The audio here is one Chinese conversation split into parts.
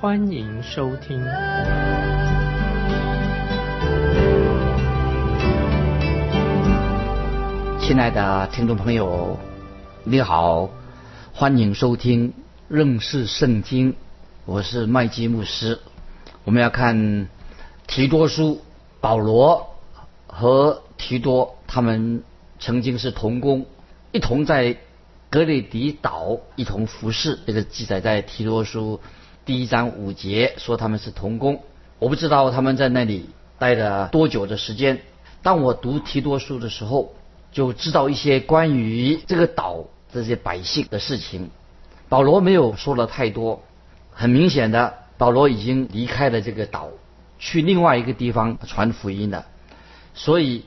欢迎收听。亲爱的听众朋友，你好，欢迎收听认识圣经，我是麦基牧师。我们要看提多书，保罗和提多他们曾经是同工，一同在格里迪岛一同服侍。这个记载在提多书第一章五节，说他们是童工。我不知道他们在那里待了多久的时间。当我读提多书的时候，就知道一些关于这个岛这些百姓的事情。保罗没有说了太多，很明显的，保罗已经离开了这个岛，去另外一个地方传福音了。所以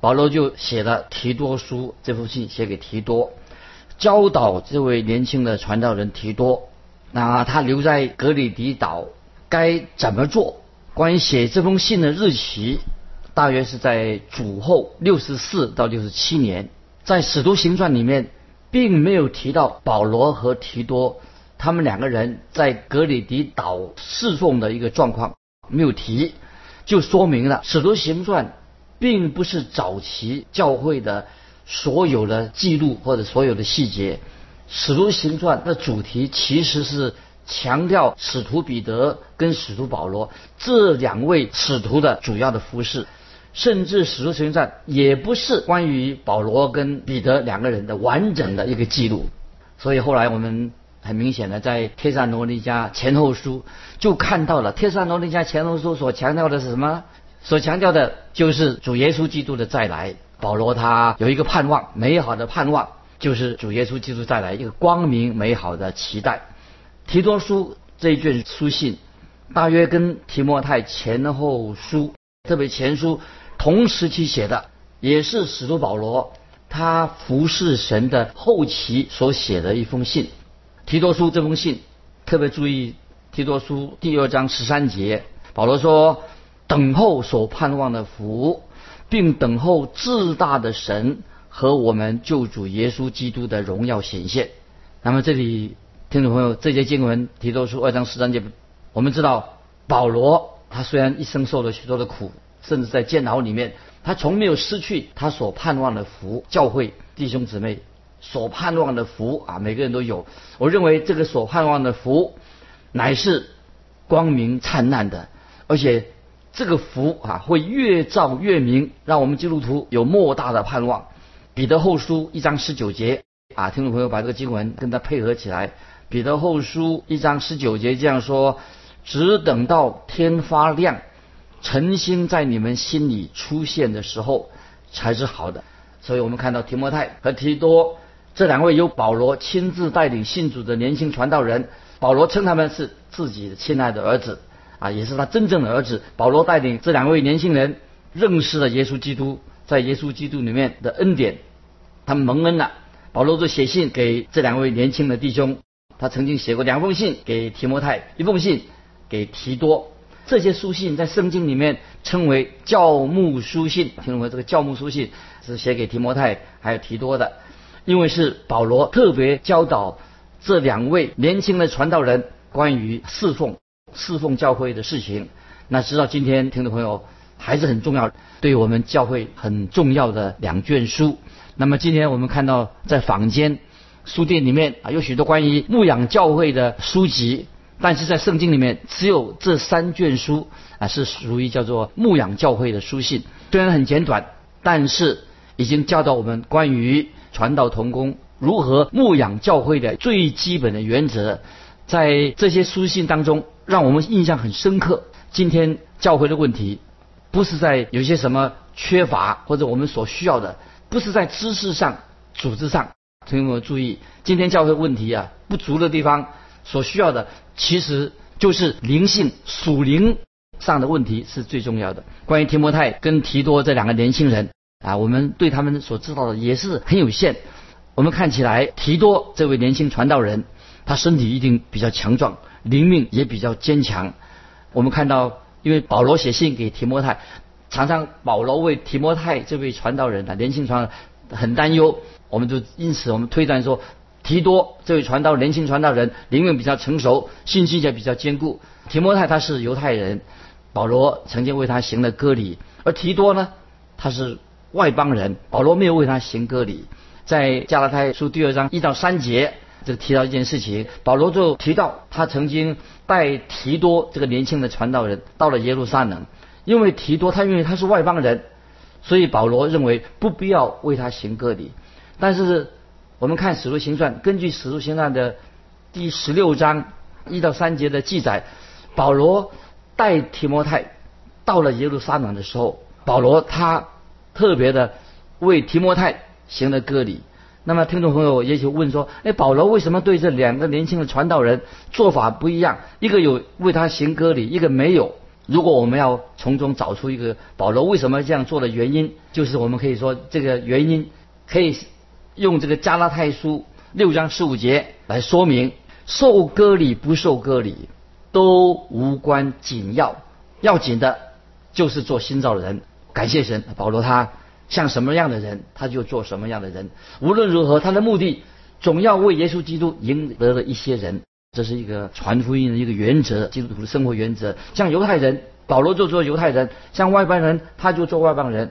保罗就写了提多书这封信，写给提多，教导这位年轻的传道人提多。那他留在格里迪岛该怎么做？关于写这封信的日期。大约是在主后六十四到六十七年，在使徒行传里面，并没有提到保罗和提多他们两个人在格里迪岛侍奉的一个状况，没有提，就说明了使徒行传并不是早期教会的所有的记录或者所有的细节。使徒行传的主题其实是强调使徒彼得跟使徒保罗这两位使徒的主要的服饰。甚至使徒行传也不是关于保罗跟彼得两个人的完整的一个记录，所以后来我们很明显的在帖撒罗尼迦前后书就看到了帖撒罗尼迦前后书所强调的是什么？所强调的就是主耶稣基督的再来。保罗他有一个盼望，美好的盼望就是主耶稣基督再来，一个光明美好的期待。提多书这一卷书信，大约跟提摩太前后书，特别前书。同时期写的，也是使徒保罗他服侍神的后期所写的一封信。提多书这封信，特别注意提多书第二章十三节，保罗说：“等候所盼望的福，并等候至大的神和我们救主耶稣基督的荣耀显现。”那么这里听众朋友，这节经文提多书二章十三节，我们知道保罗他虽然一生受了许多的苦。甚至在监牢里面，他从没有失去他所盼望的福。教会弟兄姊妹所盼望的福啊，每个人都有。我认为这个所盼望的福，乃是光明灿烂的，而且这个福啊会越照越明，让我们基督徒有莫大的盼望。彼得后书一章十九节啊，听众朋友把这个经文跟他配合起来。彼得后书一章十九节这样说：只等到天发亮。诚心在你们心里出现的时候才是好的，所以我们看到提摩太和提多这两位由保罗亲自带领信主的年轻传道人，保罗称他们是自己的亲爱的儿子，啊，也是他真正的儿子。保罗带领这两位年轻人认识了耶稣基督，在耶稣基督里面的恩典，他们蒙恩了。保罗就写信给这两位年轻的弟兄，他曾经写过两封信给提摩太，一封信给提多。这些书信在圣经里面称为教牧书信，听懂没？这个教牧书信是写给提摩太还有提多的，因为是保罗特别教导这两位年轻的传道人关于侍奉、侍奉教会的事情。那直到今天，听众朋友还是很重要，对我们教会很重要的两卷书。那么今天我们看到在坊间书店里面啊，有许多关于牧养教会的书籍。但是在圣经里面，只有这三卷书啊是属于叫做牧养教会的书信。虽然很简短，但是已经教导我们关于传道同工如何牧养教会的最基本的原则。在这些书信当中，让我们印象很深刻。今天教会的问题，不是在有些什么缺乏或者我们所需要的，不是在知识上、组织上。请我们注意，今天教会问题啊不足的地方。所需要的其实就是灵性属灵上的问题是最重要的。关于提摩太跟提多这两个年轻人啊，我们对他们所知道的也是很有限。我们看起来提多这位年轻传道人，他身体一定比较强壮，灵命也比较坚强。我们看到，因为保罗写信给提摩太，常常保罗为提摩太这位传道人啊，年轻传很担忧。我们就因此我们推断说，提多这位传道年轻传道人灵命比较成熟，信心也比较坚固。提摩太他是犹太人，保罗曾经为他行了割礼，而提多呢，他是外邦人，保罗没有为他行割礼。在加拉太书第二章一到三节，就提到一件事情，保罗就提到他曾经带提多这个年轻的传道人到了耶路撒冷，因为提多他因为他是外邦人，所以保罗认为不必要为他行割礼。但是我们看使徒行传，根据使徒行传的第十六章一到三节的记载。保罗带提摩太到了耶路撒冷的时候，保罗他特别的为提摩太行了割礼。那么听众朋友也许问说：，哎，保罗为什么对这两个年轻的传道人做法不一样？一个有为他行割礼，一个没有。如果我们要从中找出一个保罗为什么这样做的原因，就是我们可以说这个原因可以用这个加拉太书六章十五节来说明：受割礼不受割礼。都无关紧要，要紧的就是做新造的人。感谢神，保罗他像什么样的人，他就做什么样的人。无论如何，他的目的总要为耶稣基督赢得了一些人，这是一个传福音的一个原则，基督徒的生活原则。像犹太人，保罗就做犹太人；像外邦人，他就做外邦人。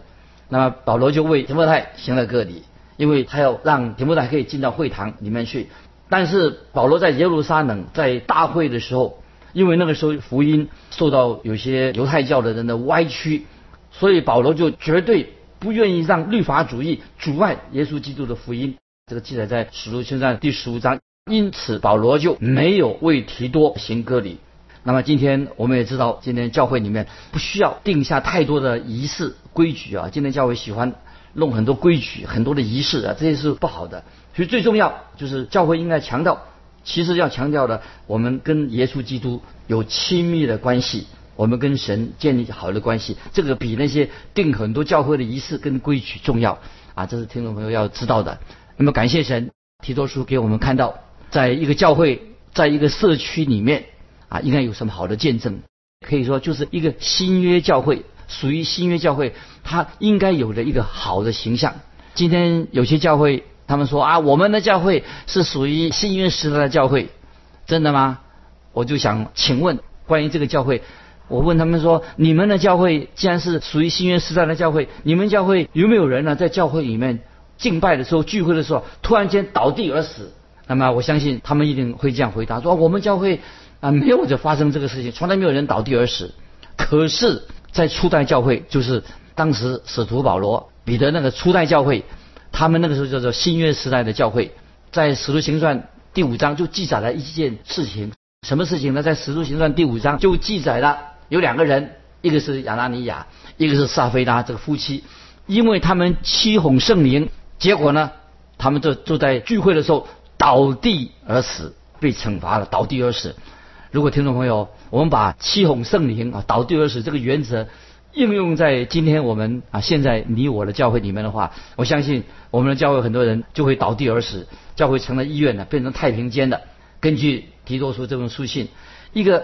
那么保罗就为提摩太行了个礼，因为他要让提摩太可以进到会堂里面去。但是保罗在耶路撒冷在大会的时候。因为那个时候福音受到有些犹太教的人的歪曲，所以保罗就绝对不愿意让律法主义阻碍耶稣基督的福音。这个记载在使徒行传第十五章。因此保罗就没有为提多行割礼。那么今天我们也知道，今天教会里面不需要定下太多的仪式规矩啊。今天教会喜欢弄很多规矩、很多的仪式啊，这些是不好的。所以最重要就是教会应该强调。其实要强调的，我们跟耶稣基督有亲密的关系，我们跟神建立好的关系，这个比那些定很多教会的仪式跟规矩重要啊！这是听众朋友要知道的。那么感谢神，提多书给我们看到，在一个教会，在一个社区里面啊，应该有什么好的见证？可以说就是一个新约教会，属于新约教会，它应该有的一个好的形象。今天有些教会。他们说啊，我们的教会是属于新约时代的教会，真的吗？我就想请问关于这个教会，我问他们说，你们的教会既然是属于新约时代的教会，你们教会有没有人呢？在教会里面敬拜的时候、聚会的时候，突然间倒地而死？那么我相信他们一定会这样回答：说我们教会啊没有就发生这个事情，从来没有人倒地而死。可是，在初代教会，就是当时使徒保罗、彼得那个初代教会。他们那个时候叫做新约时代的教会，在使徒行传第五章就记载了一件事情，什么事情呢？在使徒行传第五章就记载了有两个人，一个是亚拿尼亚，一个是撒菲拉这个夫妻，因为他们欺哄圣灵，结果呢，他们就就在聚会的时候倒地而死，被惩罚了，倒地而死。如果听众朋友，我们把欺哄圣灵啊倒地而死这个原则。应用在今天我们啊，现在你我的教会里面的话，我相信我们的教会很多人就会倒地而死，教会成了医院了，变成太平间的。根据提多书这封书信，一个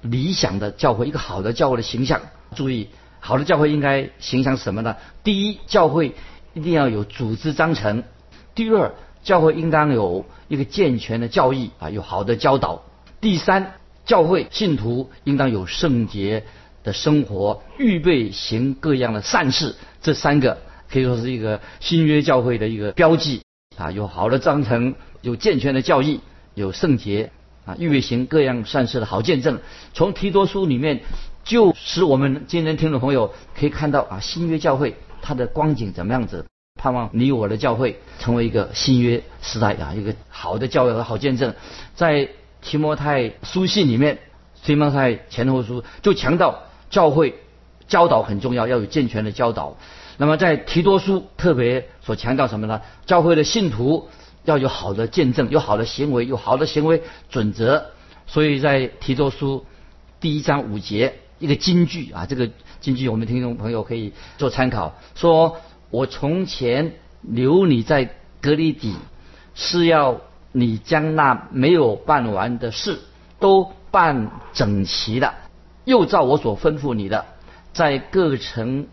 理想的教会，一个好的教会的形象，注意，好的教会应该形象什么呢？第一，教会一定要有组织章程；第二，教会应当有一个健全的教义啊，有好的教导；第三，教会信徒应当有圣洁。的生活，预备行各样的善事，这三个可以说是一个新约教会的一个标记啊。有好的章程，有健全的教义，有圣洁啊，预备行各样善事的好见证。从提多书里面，就使我们今天听众朋友可以看到啊，新约教会它的光景怎么样子。盼望你我的教会成为一个新约时代啊，一个好的教育和好见证。在提摩太书信里面，提摩太前后书就强调。教会教导很重要，要有健全的教导。那么在提多书特别所强调什么呢？教会的信徒要有好的见证，有好的行为，有好的行为准则。所以在提多书第一章五节一个金句啊，这个金句我们听众朋友可以做参考。说我从前留你在隔离底，是要你将那没有办完的事都办整齐了，又照我所吩咐你的，在各城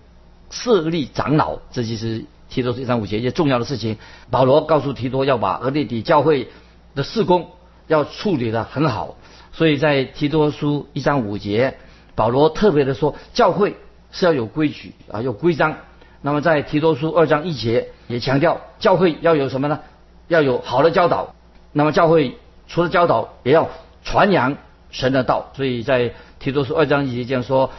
设立长老。这就是提多书一章五节一件重要的事情。保罗告诉提多要把俄列底教会的事工要处理的很好。所以在提多书一章五节，保罗特别的说，教会是要有规矩啊，有规章。那么在提多书二章一节也强调，教会要有什么呢？要有好的教导。那么教会除了教导，也要传扬神的道。所以在提多书二章一节这样说：，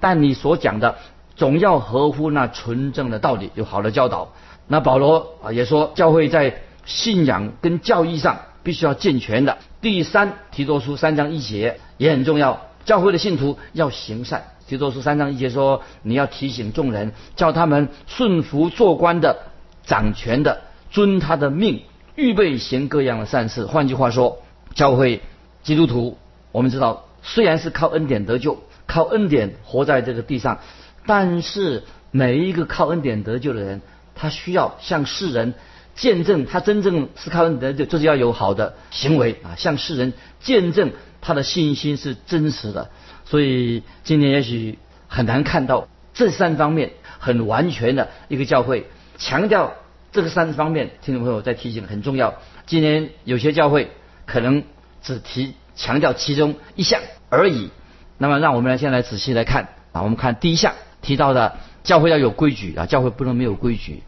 但你所讲的总要合乎那纯正的道理，有好的教导。那保罗啊也说，教会在信仰跟教义上。必须要健全的。第三，提多书三章一节也很重要。教会的信徒要行善。提多书三章一节说，你要提醒众人，叫他们顺服做官的、掌权的，遵他的命，预备行各样的善事。换句话说，教会基督徒，我们知道，虽然是靠恩典得救，靠恩典活在这个地上，但是每一个靠恩典得救的人，他需要向世人。见证他真正是靠恩典，就就是要有好的行为啊，向世人见证他的信心是真实的。所以今天也许很难看到这三方面很完全的一个教会强调这个三方面。听众朋友在提醒很重要。今天有些教会可能只提强调其中一项而已。那么让我们来先来仔细来看啊，我们看第一项提到的教会要有规矩啊，教会不能没有规矩。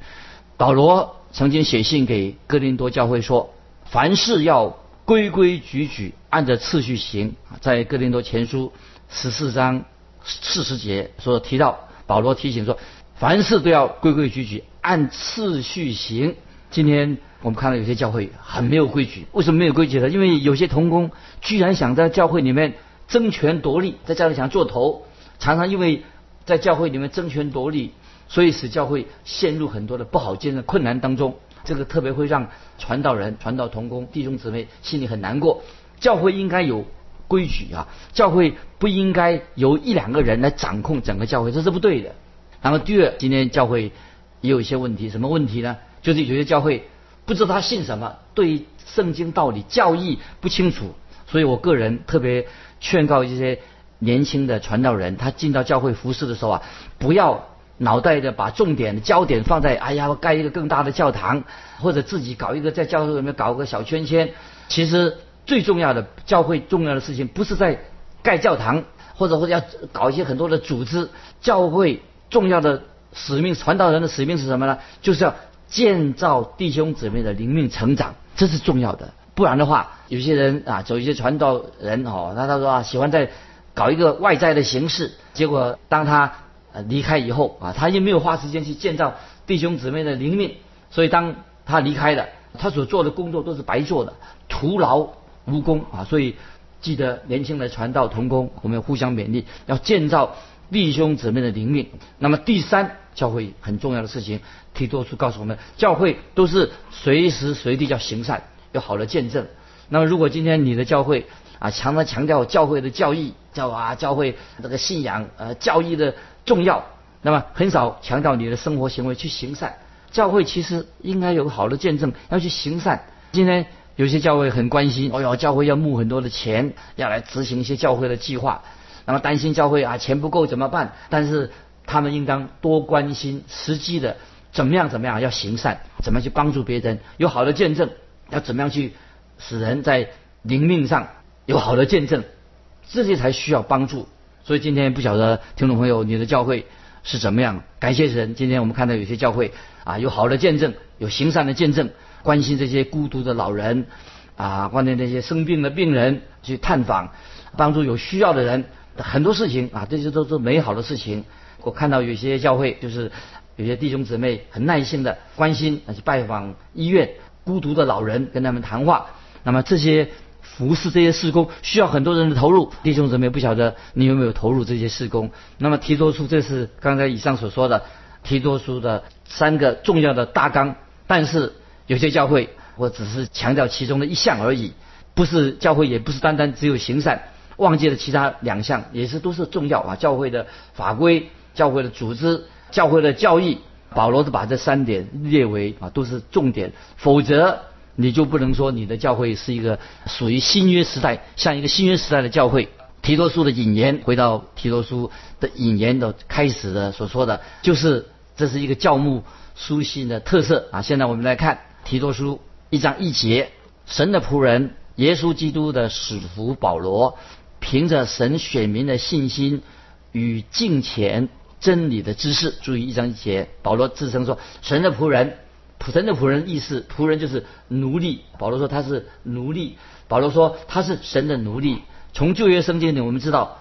保罗。曾经写信给哥林多教会说：“凡事要规规矩矩，按着次序行。”在哥林多前书十四章四十节说提到，保罗提醒说：“凡事都要规规矩矩，按次序行。”今天我们看到有些教会很没有规矩，为什么没有规矩呢？因为有些童工居然想在教会里面争权夺利，在教会想做头，常常因为在教会里面争权夺利。所以使教会陷入很多的不好见的困难当中，这个特别会让传道人、传道同工、弟兄姊妹心里很难过。教会应该有规矩啊，教会不应该由一两个人来掌控整个教会，这是不对的。然后第二，今天教会也有一些问题，什么问题呢？就是有些教会不知道他信什么，对圣经道理、教义不清楚。所以我个人特别劝告一些年轻的传道人，他进到教会服侍的时候啊，不要。脑袋的把重点焦点放在，哎呀，我盖一个更大的教堂，或者自己搞一个在教会里面搞个小圈圈。其实最重要的教会重要的事情不是在盖教堂，或者或者要搞一些很多的组织。教会重要的使命，传道人的使命是什么呢？就是要建造弟兄姊妹的灵命成长，这是重要的。不然的话，有些人啊，走一些传道人哦，他他说啊，喜欢在搞一个外在的形式，结果当他。离开以后啊，他又没有花时间去建造弟兄姊妹的灵命，所以当他离开了，他所做的工作都是白做的，徒劳无功啊！所以记得年轻的传道同工，我们要互相勉励，要建造弟兄姊妹的灵命。那么第三，教会很重要的事情，提多书告诉我们，教会都是随时随地要行善，有好的见证。那么如果今天你的教会啊，常常强调教会的教义，教啊教会这个信仰呃教义的。重要，那么很少强调你的生活行为去行善。教会其实应该有好的见证，要去行善。今天有些教会很关心，哦哟，教会要募很多的钱，要来执行一些教会的计划。那么担心教会啊钱不够怎么办？但是他们应当多关心实际的怎么样怎么样要行善，怎么去帮助别人，有好的见证，要怎么样去使人在灵命上有好的见证，这些才需要帮助。所以今天不晓得听众朋友你的教会是怎么样？感谢神，今天我们看到有些教会啊有好的见证，有行善的见证，关心这些孤独的老人啊，关心那些生病的病人去探访，帮助有需要的人，很多事情啊，这些都是美好的事情。我看到有些教会就是有些弟兄姊妹很耐心的关心去拜访医院孤独的老人，跟他们谈话。那么这些。服侍这些事工需要很多人的投入，弟兄姊妹不晓得你有没有投入这些事工？那么提多书这是刚才以上所说的提多书的三个重要的大纲，但是有些教会我只是强调其中的一项而已，不是教会也不是单单只有行善，忘记了其他两项，也是都是重要啊。教会的法规、教会的组织、教会的教义，保罗都把这三点列为啊都是重点，否则你就不能说你的教会是一个属于新约时代，像一个新约时代的教会。提多书的引言，回到提多书的引言的开始的所说的，就是这是一个教牧书信的特色啊。现在我们来看提多书一章一节，神的仆人耶稣基督的使徒保罗。凭着神选民的信心与敬虔真理的知识，注意一章一节，保罗自称说神的仆人，仆神的仆人意思仆人就是奴隶。保罗说他是奴隶，保罗说他是神的奴隶。从旧约圣经里我们知道，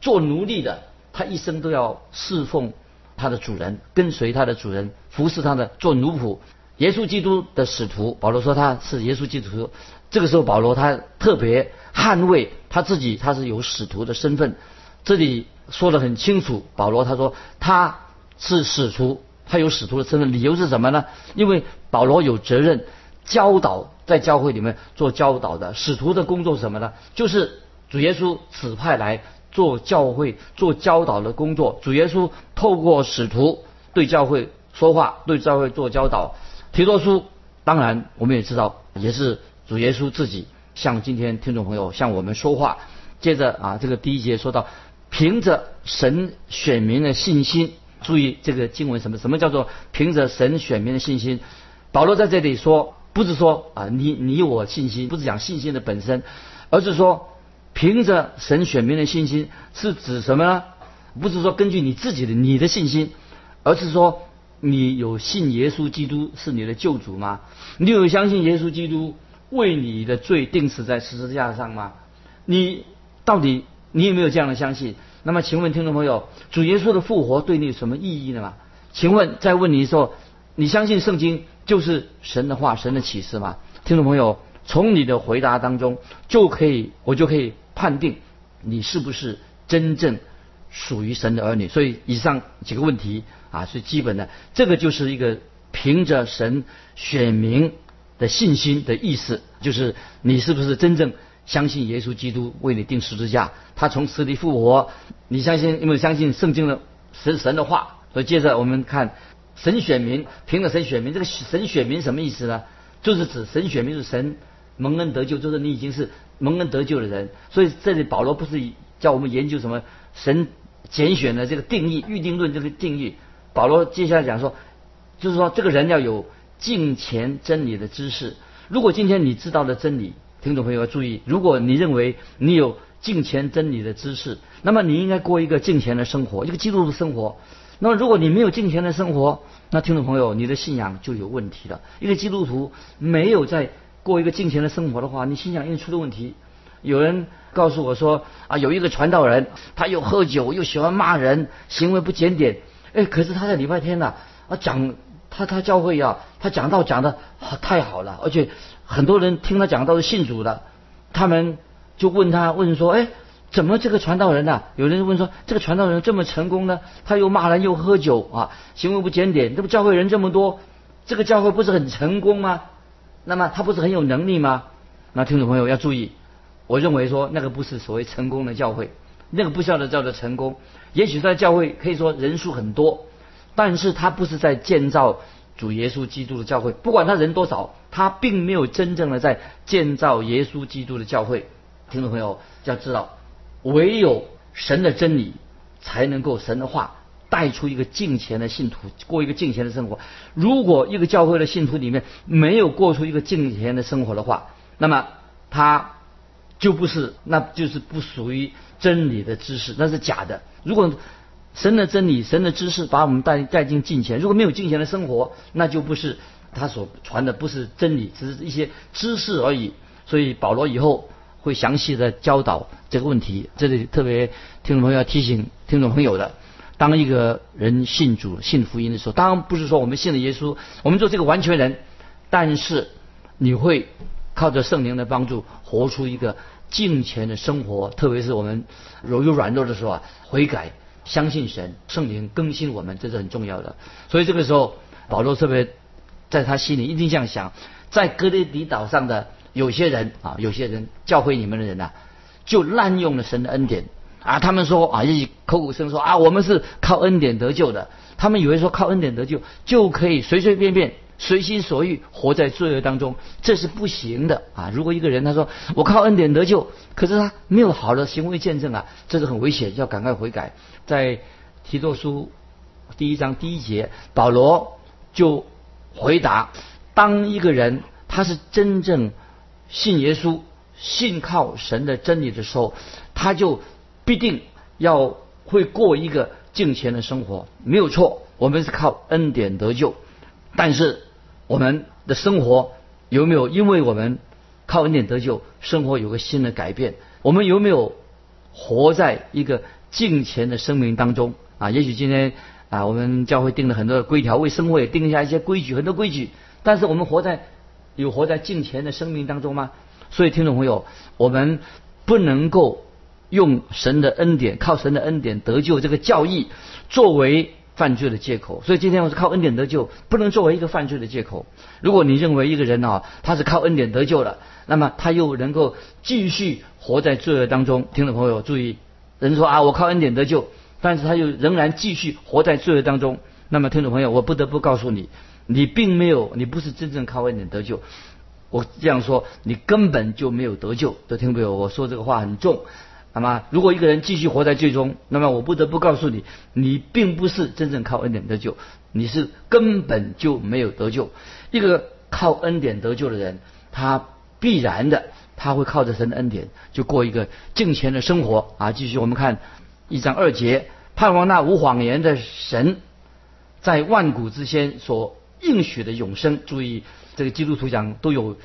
做奴隶的他一生都要侍奉他的主人，跟随他的主人，服侍他的做奴仆。耶稣基督的使徒，保罗说他是耶稣基督。这个时候保罗他特别捍卫。他自己他是有使徒的身份，这里说的很清楚。保罗他说他是使徒，他有使徒的身份，理由是什么呢？因为保罗有责任教导在教会里面做教导的使徒的工作是什么呢？就是主耶稣指派来做教会做教导的工作。主耶稣透过使徒对教会说话，对教会做教导。提多书当然我们也知道，也是主耶稣自己。向今天听众朋友向我们说话，接着啊，这个第一节说到，凭着神选民的信心，注意这个经文什么？什么叫做凭着神选民的信心？保罗在这里说，不是说啊你你我信心，不是讲信心的本身，而是说凭着神选民的信心，是指什么呢？不是说根据你自己的你的信心，而是说你有信耶稣基督是你的救主吗？你有相信耶稣基督？为你的罪定死在十字架上吗？你到底你有没有这样的相信？那么，请问听众朋友，主耶稣的复活对你有什么意义呢？吗？请问再问你说，你相信圣经就是神的话、神的启示吗？听众朋友，从你的回答当中就可以，我就可以判定你是不是真正属于神的儿女。所以，以上几个问题啊是基本的，这个就是一个凭着神选民。的信心的意思，就是你是不是真正相信耶稣基督为你定十字架，他从死里复活？你相信，因为相信圣经的神神的话。所以接着我们看神选民，凭着神选民，这个神选民什么意思呢？就是指神选民是神蒙恩得救，就是你已经是蒙恩得救的人。所以这里保罗不是叫我们研究什么神拣选的这个定义、预定论这个定义。保罗接下来讲说，就是说这个人要有。敬前真理的知识，如果今天你知道了真理，听众朋友要注意，如果你认为你有敬虔真理的知识，那么你应该过一个敬虔的生活，一个基督徒生活。那么如果你没有敬虔的生活，那听众朋友，你的信仰就有问题了。一个基督徒没有在过一个敬虔的生活的话，你信仰一定出了问题。有人告诉我说啊，有一个传道人，他又喝酒又喜欢骂人，行为不检点。哎，可是他在礼拜天呢啊讲。他他教会啊，他讲道讲的太好了，而且很多人听他讲道是信主的。他们就问他问说：“哎，怎么这个传道人呢？”有人问说：“这个传道人这么成功呢？他又骂人又喝酒啊，行为不检点，这不教会人这么多，这个教会不是很成功吗？那么他不是很有能力吗？”那听众朋友要注意，我认为说那个不是所谓成功的教会，那个不晓得叫做成功。也许在教会可以说人数很多。但是他不是在建造主耶稣基督的教会，不管他人多少，他并没有真正的在建造耶稣基督的教会。听众朋友要知道，唯有神的真理才能够神的话带出一个敬虔的信徒过一个敬虔的生活。如果一个教会的信徒里面没有过出一个敬虔的生活的话，那么他就不是，那就是不属于真理的知识，那是假的。如果神的真理、神的知识把我们带带进敬虔。如果没有敬虔的生活，那就不是他所传的，不是真理，只是一些知识而已。所以保罗以后会详细的教导这个问题。这里特别听众朋友要提醒听众朋友的：当一个人信主、信福音的时候，当然不是说我们信了耶稣，我们做这个完全人，但是你会靠着圣灵的帮助，活出一个敬虔的生活。特别是我们有有软弱的时候啊，悔改。相信神，圣灵更新我们，这是很重要的。所以这个时候，保罗特别在他心里一定这样想：在哥雷底岛上的有些人啊，有些人教会你们的人呐，就滥用了神的恩典啊！他们说啊，一口口声说啊，我们是靠恩典得救的。他们以为说靠恩典得救就可以随随便便、随心所欲活在罪恶当中，这是不行的啊！如果一个人他说我靠恩典得救，可是他没有好的行为见证啊，这是很危险，要赶快悔改。在提多书第一章第一节，保罗就回答：当一个人他是真正信耶稣、信靠神的真理的时候，他就必定要会过一个。敬虔的生活没有错，我们是靠恩典得救，但是我们的生活有没有因为我们靠恩典得救，生活有个新的改变？我们有没有活在一个敬虔的生命当中啊？也许今天啊，我们教会定了很多的规条，为生活也定下一些规矩，很多规矩，但是我们活在有活在敬虔的生命当中吗？所以听众朋友，我们不能够。用神的恩典，靠神的恩典得救这个教义作为犯罪的借口，所以今天我是靠恩典得救，不能作为一个犯罪的借口。如果你认为一个人啊，他是靠恩典得救了，那么他又能够继续活在罪恶当中。听众朋友注意，人说啊，我靠恩典得救，但是他又仍然继续活在罪恶当中。那么听众朋友，我不得不告诉你，你并没有，你不是真正靠恩典得救。我这样说，你根本就没有得救。都听没有？我说这个话很重。那么，如果一个人继续活在最终，那么我不得不告诉你，你并不是真正靠恩典得救，你是根本就没有得救。一个靠恩典得救的人，他必然的他会靠着神的恩典，就过一个敬虔的生活啊。继续我们看一章二节，盼望那无谎言的神，在万古之先所应许的永生。注意，这个基督徒讲都有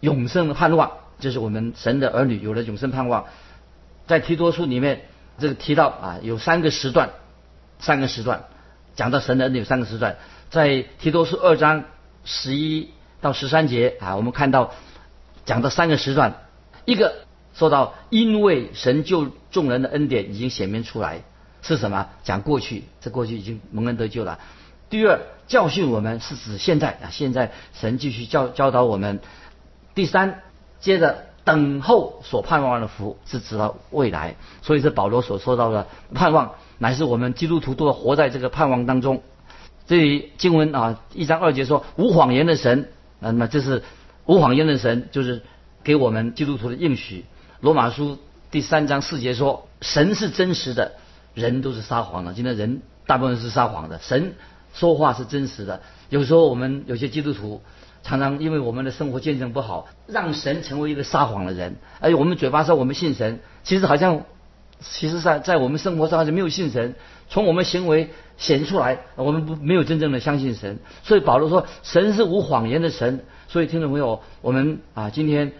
永生盼望，这是我们神的儿女有了永生盼望。在提多书里面，这个提到啊，有三个时段，三个时段讲到神的恩典有三个时段。在提多书二章十一到十三节啊，我们看到讲到三个时段，一个说到因为神救众人的恩典已经显明出来，是什么？讲过去，这过去已经蒙恩得救了。第二，教训我们是指现在啊，现在神继续教教导我们。第三，接着。等候所盼望的福是指到未来，所以是保罗所说到的盼望，乃是我们基督徒都要活在这个盼望当中。这里经文啊，一章二节说无谎言的神，那么这是无谎言的神，就是给我们基督徒的应许。罗马书第三章四节说神是真实的，人都是撒谎的。今天人大部分是撒谎的，神说话是真实的。有时候我们有些基督徒。常常因为我们的生活见证不好，让神成为一个撒谎的人。而且我们嘴巴说我们信神，其实好像，其实在在我们生活上是没有信神。从我们行为显出来，我们不没有真正的相信神。所以保罗说，神是无谎言的神。所以听众朋友，我们啊今天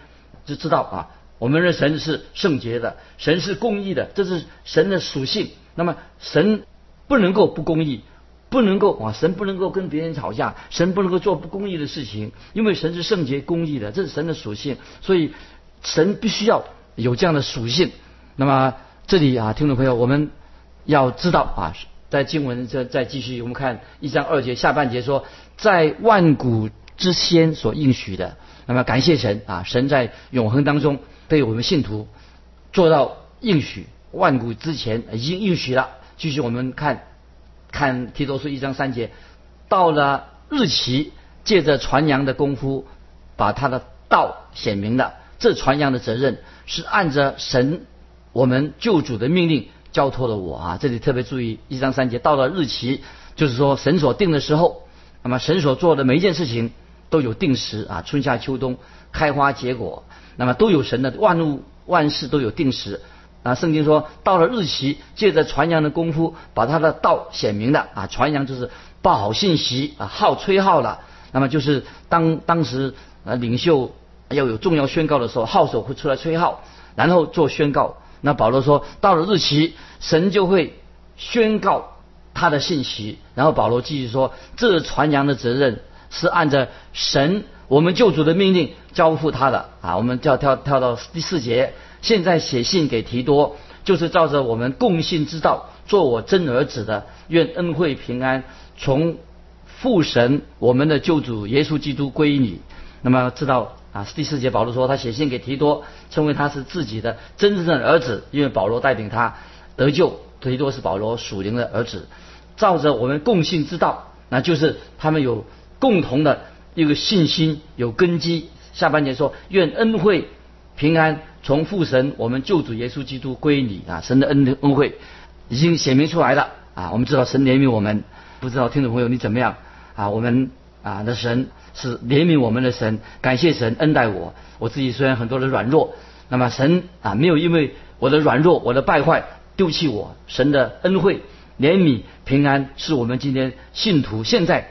就知道啊，我们的神是圣洁的，神是公义的，这是神的属性。那么神不能够不公义。不能够啊，神不能够跟别人吵架，神不能够做不公义的事情，因为神是圣洁公义的，这是神的属性，所以神必须要有这样的属性。那么这里啊，听众朋友，我们要知道啊，在经文再再继续，我们看一章二节下半节说，在万古之先所应许的，那么感谢神啊，神在永恒当中对我们信徒做到应许，万古之前已经应许了。继续我们看。看提多书一章三节，到了日期，借着传扬的功夫，把他的道显明了。这传扬的责任是按着神我们救主的命令交托了我啊！这里特别注意一章三节，到了日期，就是说神所定的时候，那么神所做的每一件事情都有定时啊，春夏秋冬开花结果，那么都有神的万物万事都有定时。啊，圣经说到了日期，借着传扬的功夫，把他的道显明了啊。传扬就是报好信息啊，号吹号了。那么就是当当时啊领袖要有重要宣告的时候，号手会出来吹号，然后做宣告。那保罗说到了日期，神就会宣告他的信息。然后保罗继续说，这传扬的责任是按照神我们救主的命令交付他的啊。我们就要跳跳到第四节。现在写信给提多，就是照着我们共信之道，做我真儿子的。愿恩惠平安从父神我们的救主耶稣基督归你。那么知道啊，第四节保罗说他写信给提多，称为他是自己的真正的儿子，因为保罗带领他得救。提多是保罗属灵的儿子，照着我们共信之道，那就是他们有共同的一个信心，有根基。下半节说，愿恩惠平安从父神我们救主耶稣基督归你啊，神的恩恩惠已经显明出来了啊，我们知道神怜悯我们，不知道听众朋友你怎么样啊？我们啊的神是怜悯我们的神，感谢神恩待我。我自己虽然很多的软弱，那么神啊没有因为我的软弱，我的败坏。丢弃我，神的恩惠、怜悯、平安是我们今天信徒现在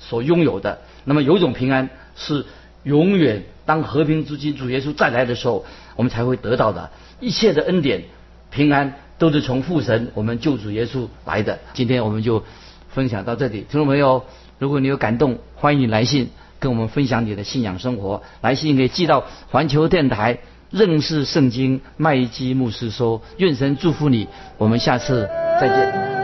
所拥有的。那么有一种平安是永远，当和平之君主耶稣再来的时候，我们才会得到的。一切的恩典、平安都是从父神、我们救主耶稣来的。今天我们就分享到这里，听众朋友，如果你有感动，欢迎你来信跟我们分享你的信仰生活。来信可以寄到环球电台。认识圣经，麦基牧师说：“愿神祝福你，我们下次再见。”